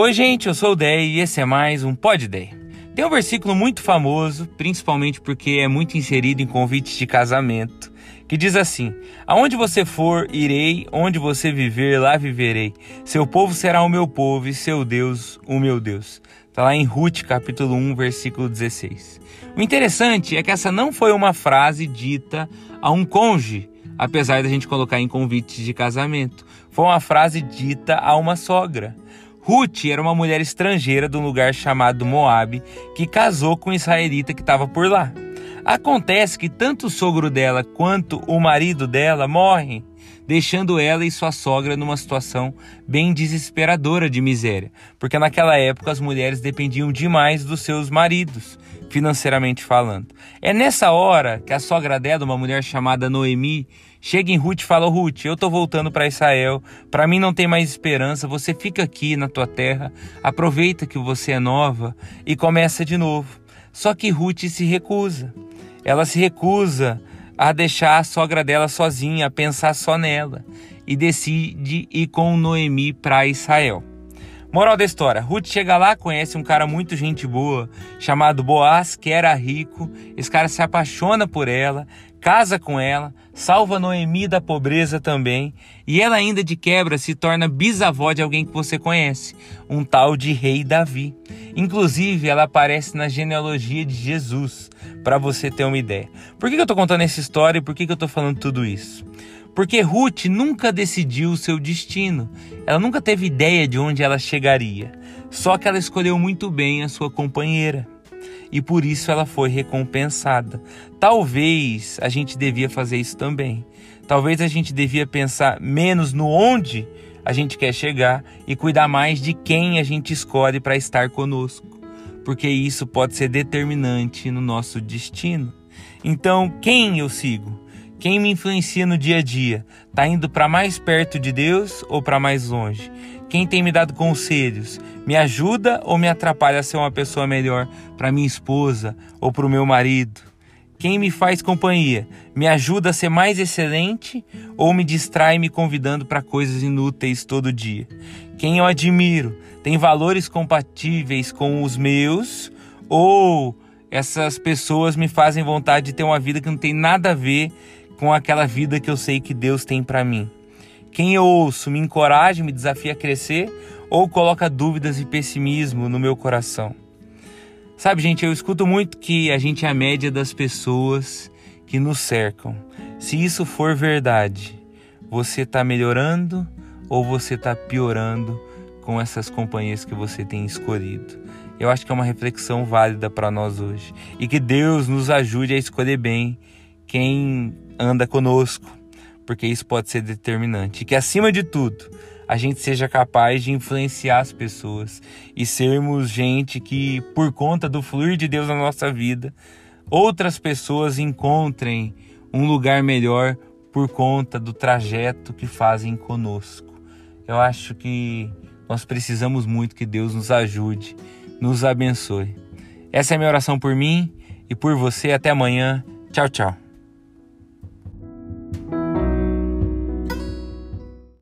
Oi, gente, eu sou o Dei e esse é mais um Pod Dei. Tem um versículo muito famoso, principalmente porque é muito inserido em convites de casamento, que diz assim: Aonde você for, irei, onde você viver, lá viverei. Seu povo será o meu povo e seu Deus, o meu Deus. Está lá em Ruth, capítulo 1, versículo 16. O interessante é que essa não foi uma frase dita a um cônjuge, apesar da gente colocar em convites de casamento. Foi uma frase dita a uma sogra. Ruth era uma mulher estrangeira de um lugar chamado Moabe que casou com um israelita que estava por lá. Acontece que tanto o sogro dela quanto o marido dela morrem, deixando ela e sua sogra numa situação bem desesperadora de miséria, porque naquela época as mulheres dependiam demais dos seus maridos, financeiramente falando. É nessa hora que a sogra dela, uma mulher chamada Noemi, chega em Ruth e fala: Ruth, eu tô voltando para Israel, para mim não tem mais esperança, você fica aqui na tua terra, aproveita que você é nova e começa de novo. Só que Ruth se recusa. Ela se recusa a deixar a sogra dela sozinha, a pensar só nela e decide ir com Noemi para Israel. Moral da história: Ruth chega lá, conhece um cara muito gente boa chamado Boaz, que era rico. Esse cara se apaixona por ela, casa com ela, salva Noemi da pobreza também, e ela ainda de quebra se torna bisavó de alguém que você conhece, um tal de rei Davi. Inclusive, ela aparece na genealogia de Jesus, para você ter uma ideia. Por que eu estou contando essa história e por que eu estou falando tudo isso? Porque Ruth nunca decidiu o seu destino. Ela nunca teve ideia de onde ela chegaria. Só que ela escolheu muito bem a sua companheira. E por isso ela foi recompensada. Talvez a gente devia fazer isso também. Talvez a gente devia pensar menos no onde a gente quer chegar e cuidar mais de quem a gente escolhe para estar conosco, porque isso pode ser determinante no nosso destino. Então, quem eu sigo? Quem me influencia no dia a dia? Tá indo para mais perto de Deus ou para mais longe? Quem tem me dado conselhos? Me ajuda ou me atrapalha a ser uma pessoa melhor para minha esposa ou para o meu marido? Quem me faz companhia? Me ajuda a ser mais excelente ou me distrai me convidando para coisas inúteis todo dia? Quem eu admiro? Tem valores compatíveis com os meus ou essas pessoas me fazem vontade de ter uma vida que não tem nada a ver com aquela vida que eu sei que Deus tem para mim. Quem eu ouço me encoraja, me desafia a crescer ou coloca dúvidas e pessimismo no meu coração. Sabe, gente, eu escuto muito que a gente é a média das pessoas que nos cercam. Se isso for verdade, você está melhorando ou você está piorando com essas companhias que você tem escolhido? Eu acho que é uma reflexão válida para nós hoje. E que Deus nos ajude a escolher bem quem anda conosco, porque isso pode ser determinante. Que acima de tudo, a gente seja capaz de influenciar as pessoas e sermos gente que, por conta do fluir de Deus na nossa vida, outras pessoas encontrem um lugar melhor por conta do trajeto que fazem conosco. Eu acho que nós precisamos muito que Deus nos ajude, nos abençoe. Essa é a minha oração por mim e por você. Até amanhã. Tchau, tchau.